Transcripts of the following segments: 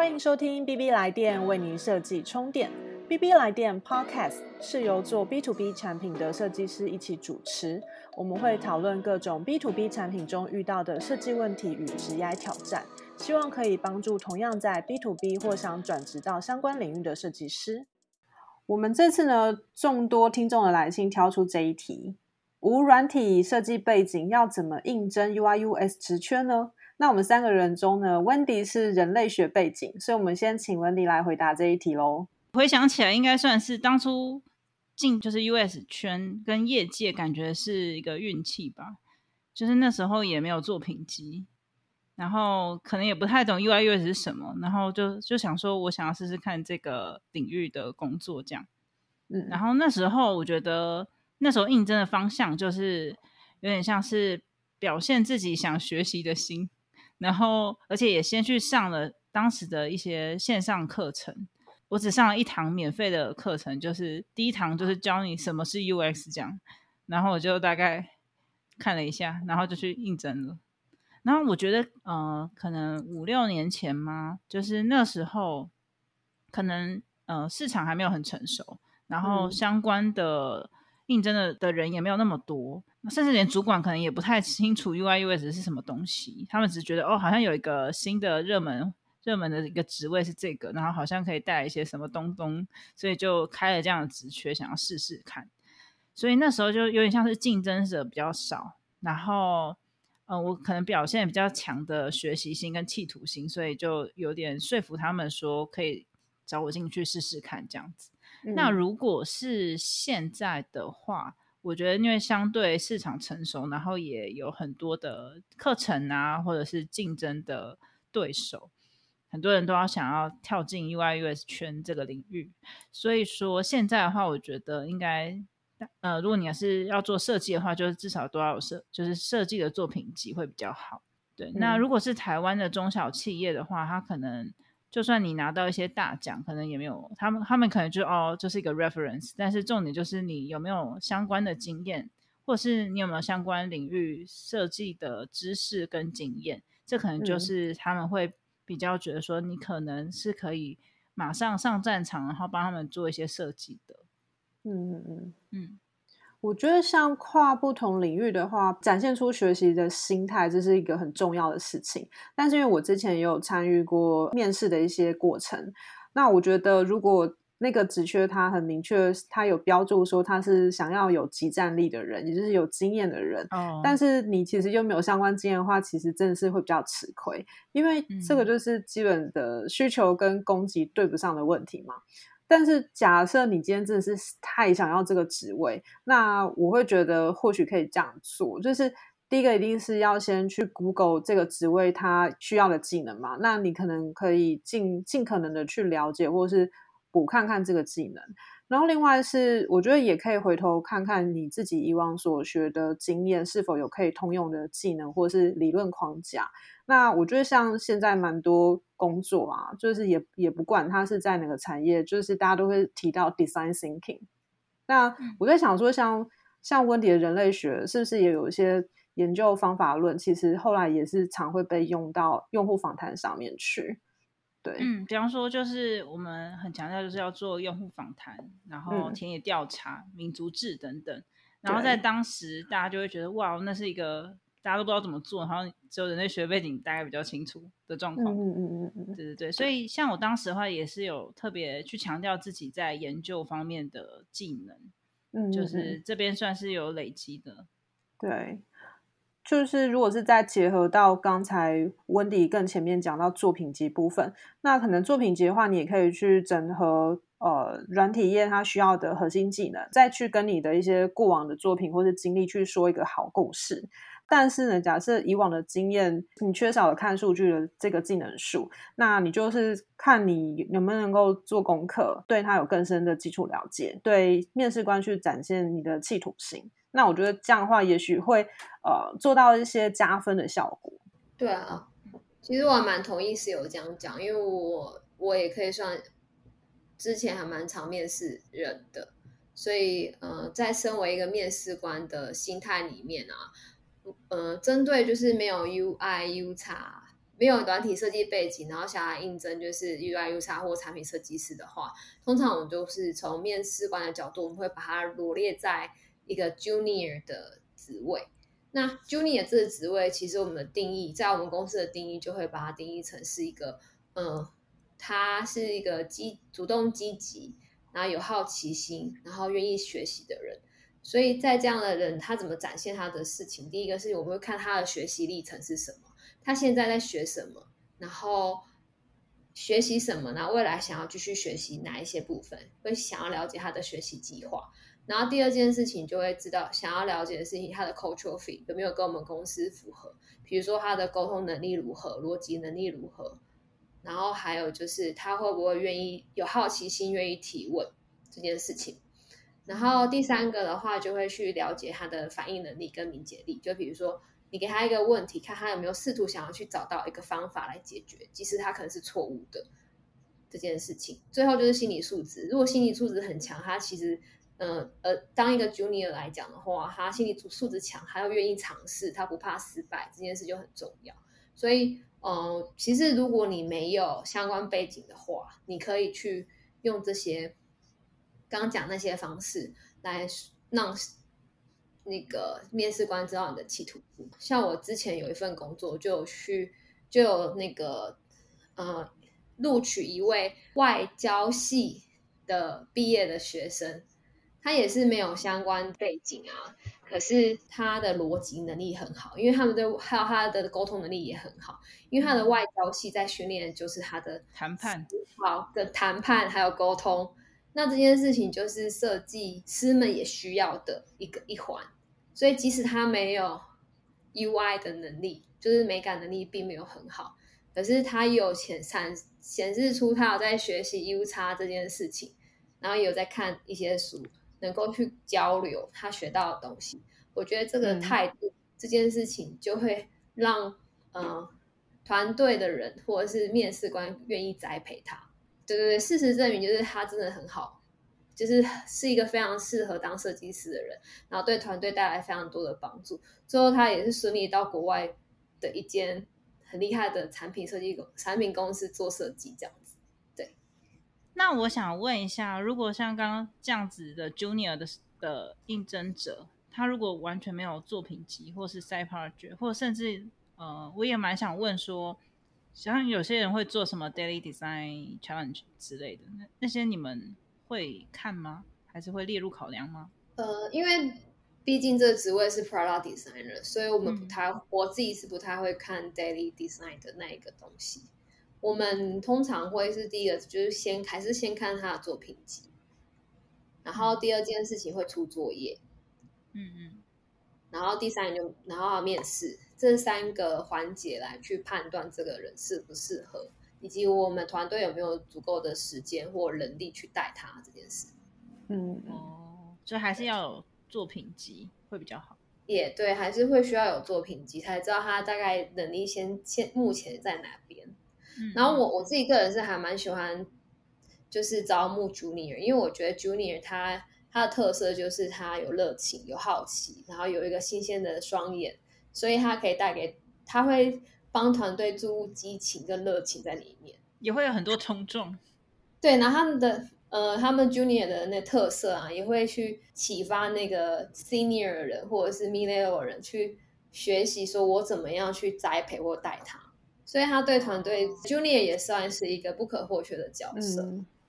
欢迎收听 B B 来电为您设计充电。B B 来电 Podcast 是由做 B to B 产品的设计师一起主持，我们会讨论各种 B to B 产品中遇到的设计问题与职业挑战，希望可以帮助同样在 B to B 或想转职到相关领域的设计师。我们这次呢，众多听众的来信挑出这一题：无软体设计背景要怎么应征 UI/US 职缺呢？那我们三个人中呢，Wendy 是人类学背景，所以我们先请 Wendy 来回答这一题喽。回想起来，应该算是当初进就是 US 圈跟业界，感觉是一个运气吧。就是那时候也没有作品集，然后可能也不太懂 UI US 是什么，然后就就想说，我想要试试看这个领域的工作这样。嗯，然后那时候我觉得那时候应征的方向就是有点像是表现自己想学习的心。然后，而且也先去上了当时的一些线上课程。我只上了一堂免费的课程，就是第一堂就是教你什么是 UX 这样。然后我就大概看了一下，然后就去应征了。然后我觉得，呃，可能五六年前嘛，就是那时候可能呃市场还没有很成熟，然后相关的应征的的人也没有那么多。甚至连主管可能也不太清楚 UI UX 是什么东西，他们只是觉得哦，好像有一个新的热门热门的一个职位是这个，然后好像可以带来一些什么东东，所以就开了这样的职缺，想要试试看。所以那时候就有点像是竞争者比较少，然后呃，我可能表现比较强的学习心跟企图心，所以就有点说服他们说可以找我进去试试看这样子。那如果是现在的话，我觉得，因为相对市场成熟，然后也有很多的课程啊，或者是竞争的对手，很多人都要想要跳进 UI US 圈这个领域。所以说，现在的话，我觉得应该，呃，如果你要是要做设计的话，就是至少都要有设，就是设计的作品集会比较好。对，那如果是台湾的中小企业的话，它可能。就算你拿到一些大奖，可能也没有他们，他们可能就哦，就是一个 reference。但是重点就是你有没有相关的经验，或是你有没有相关领域设计的知识跟经验，这可能就是他们会比较觉得说你可能是可以马上上战场，然后帮他们做一些设计的。嗯嗯嗯嗯。我觉得像跨不同领域的话，展现出学习的心态，这是一个很重要的事情。但是因为我之前也有参与过面试的一些过程，那我觉得如果那个职缺他很明确，他有标注说他是想要有集战力的人，也就是有经验的人，但是你其实又没有相关经验的话，其实真的是会比较吃亏，因为这个就是基本的需求跟供给对不上的问题嘛。但是假设你今天真的是太想要这个职位，那我会觉得或许可以这样做，就是第一个一定是要先去 Google 这个职位它需要的技能嘛，那你可能可以尽尽可能的去了解或是补看看这个技能。然后另外是，我觉得也可以回头看看你自己以往所学的经验是否有可以通用的技能或是理论框架。那我觉得像现在蛮多工作啊，就是也也不管它是在哪个产业，就是大家都会提到 design thinking。那我在想说，像像温迪的人类学，是不是也有一些研究方法论？其实后来也是常会被用到用户访谈上面去。对，嗯，比方说，就是我们很强调，就是要做用户访谈，然后田野调查、民族志等等。然后在当时，大家就会觉得，哇，那是一个大家都不知道怎么做，然后只有人类学背景大概比较清楚的状况。嗯嗯嗯嗯，对对对。所以，像我当时的话，也是有特别去强调自己在研究方面的技能，嗯，就是这边算是有累积的。对。就是如果是再结合到刚才温迪更前面讲到作品集部分，那可能作品集的话，你也可以去整合呃软体业它需要的核心技能，再去跟你的一些过往的作品或是经历去说一个好故事。但是呢，假设以往的经验你缺少了看数据的这个技能数，那你就是看你能不能够做功课，对他有更深的基础了解，对面试官去展现你的企图心。那我觉得这样的话，也许会呃做到一些加分的效果。对啊，其实我还蛮同意室友这样讲，因为我我也可以算之前还蛮常面试人的，所以呃，在身为一个面试官的心态里面啊，呃，针对就是没有 UI、U 叉、没有软体设计背景，然后想要应征就是 UI、U 叉或产品设计师的话，通常我们就是从面试官的角度，我们会把它罗列在一个 Junior 的职位。那 Junior 这个职位，其实我们的定义，在我们公司的定义，就会把它定义成是一个，嗯，他是一个积主动积极，然后有好奇心，然后愿意学习的人。所以在这样的人，他怎么展现他的事情？第一个是我们会看他的学习历程是什么。他现在在学什么？然后学习什么？然后未来想要继续学习哪一些部分？会想要了解他的学习计划。然后第二件事情就会知道，想要了解的事情，他的 cultural fit 有没有跟我们公司符合？比如说他的沟通能力如何，逻辑能力如何？然后还有就是他会不会愿意有好奇心，愿意提问这件事情。然后第三个的话，就会去了解他的反应能力跟敏捷力。就比如说。你给他一个问题，看他有没有试图想要去找到一个方法来解决，即使他可能是错误的这件事情。最后就是心理素质，如果心理素质很强，他其实，呃呃，当一个 junior 来讲的话，他心理素质强，他又愿意尝试，他不怕失败，这件事就很重要。所以，嗯，其实如果你没有相关背景的话，你可以去用这些刚讲那些方式来让。那个面试官知道你的企图，像我之前有一份工作，就有去就有那个呃录取一位外交系的毕业的学生，他也是没有相关背景啊，可是他的逻辑能力很好，因为他们的还有他的沟通能力也很好，因为他的外交系在训练就是他的谈判好的谈判还有沟通，那这件事情就是设计师们也需要的一个一环。所以，即使他没有 UI 的能力，就是美感能力并没有很好，可是他有显显显示出他有在学习 U 叉这件事情，然后有在看一些书，能够去交流他学到的东西。我觉得这个态度这件事情就会让呃团队的人或者是面试官愿意栽培他。对对对，事实证明就是他真的很好。就是是一个非常适合当设计师的人，然后对团队带来非常多的帮助。最后，他也是顺利到国外的一间很厉害的产品设计公产品公司做设计，这样子。对。那我想问一下，如果像刚刚这样子的 Junior 的的应征者，他如果完全没有作品集，或是 side project，或甚至呃，我也蛮想问说，像有些人会做什么 daily design challenge 之类的，那那些你们。会看吗？还是会列入考量吗？呃，因为毕竟这个职位是 product designer，所以我们不太，我自己是不太会看 daily design 的那一个东西。我们通常会是第一个，就是先还是先看他的作品集，然后第二件事情会出作业，嗯嗯，然后第三就然后要面试，这三个环节来去判断这个人适不适合。以及我们团队有没有足够的时间或能力去带他这件事？嗯哦，所以还是要有作品集会比较好。也对，还是会需要有作品集，才知道他大概能力先先目前在哪边。然后我我自己个人是还蛮喜欢，就是招募 Junior，因为我觉得 Junior 他他的特色就是他有热情、有好奇，然后有一个新鲜的双眼，所以他可以带给他会。帮团队注入激情跟热情在里面，也会有很多冲撞。对，然后他们的呃，他们 junior 的那特色啊，也会去启发那个 senior 的人或者是 middle level 人去学习，说我怎么样去栽培或带他。所以他对团队 junior 也算是一个不可或缺的角色。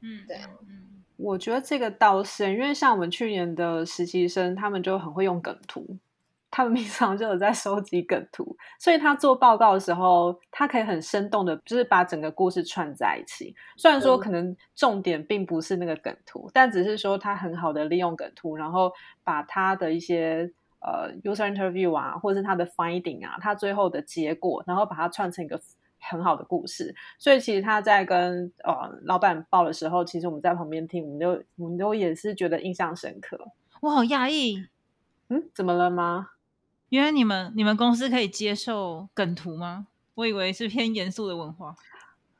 嗯，对，嗯，我觉得这个倒是，因为像我们去年的实习生，他们就很会用梗图。他们平常就有在收集梗图，所以他做报告的时候，他可以很生动的，就是把整个故事串在一起。虽然说可能重点并不是那个梗图，但只是说他很好的利用梗图，然后把他的一些呃 user interview 啊，或者是他的 finding 啊，他最后的结果，然后把它串成一个很好的故事。所以其实他在跟呃老板报的时候，其实我们在旁边听，我们都我们都也是觉得印象深刻。我好讶异，嗯，怎么了吗？原来你们你们公司可以接受梗图吗？我以为是偏严肃的文化。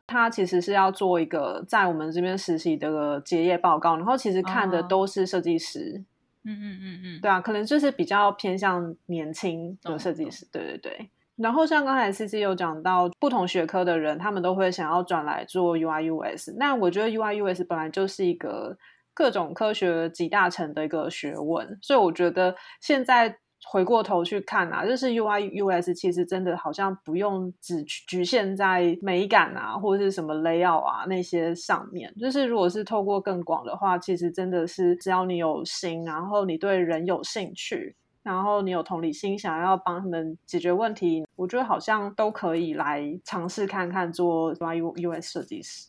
他其实是要做一个在我们这边实习的结业报告，然后其实看的都是设计师。嗯嗯嗯嗯，对啊，可能就是比较偏向年轻的设计师。对对对。然后像刚才 C C 有讲到，不同学科的人，他们都会想要转来做 UI US。那我觉得 UI US 本来就是一个各种科学集大成的一个学问，所以我觉得现在回过头去看啊，就是 UI US 其实真的好像不用只局限在美感啊，或者是什么 layout 啊那些上面。就是如果是透过更广的话，其实真的是只要你有心，然后你对人有兴趣。然后你有同理心，想要帮他们解决问题，我觉得好像都可以来尝试看看做 U I U S 设计师。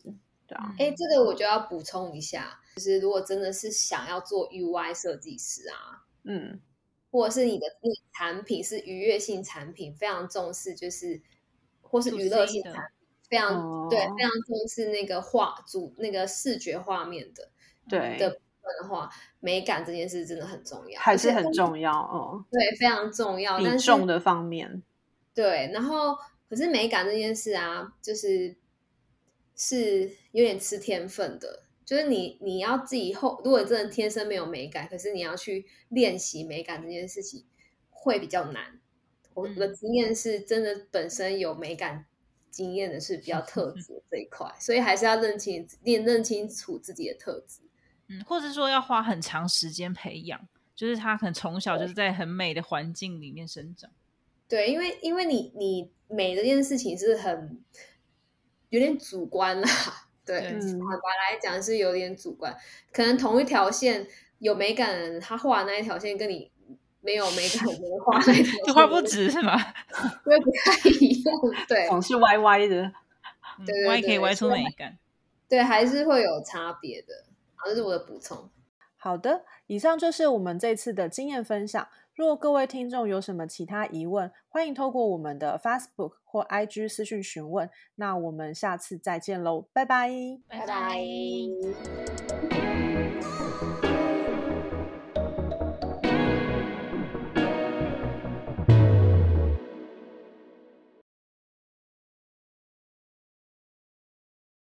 哎，这个我就要补充一下，就是如果真的是想要做 U I 设计师啊，嗯，或者是你的你产品是愉悦性产品，非常重视就是或是娱乐性产品，非常对，非常重视那个画主那个视觉画面的，对的。的话，美感这件事真的很重要，还是很重要哦。对，非常重要。比重的方面，对。然后，可是美感这件事啊，就是是有点吃天分的。就是你你要自己后，如果真的天生没有美感，可是你要去练习美感这件事情，会比较难。我的经验是真的，本身有美感经验的是比较 特质这一块，所以还是要认清、练认清楚自己的特质。嗯，或者说要花很长时间培养，就是他可能从小就是在很美的环境里面生长。对，因为因为你你美这件事情是很有点主观啦，对，坦白来讲是有点主观。可能同一条线有美感的人，他画那一条线跟你没有美感的人画那条线 就画不直是吗？因为不太一样，对，总是歪歪的，对，歪可以歪出美感，对，还是会有差别的。这是我的补充。好的，以上就是我们这次的经验分享。若各位听众有什么其他疑问，欢迎透过我们的 Facebook 或 IG 私讯询问。那我们下次再见喽，拜拜，拜拜。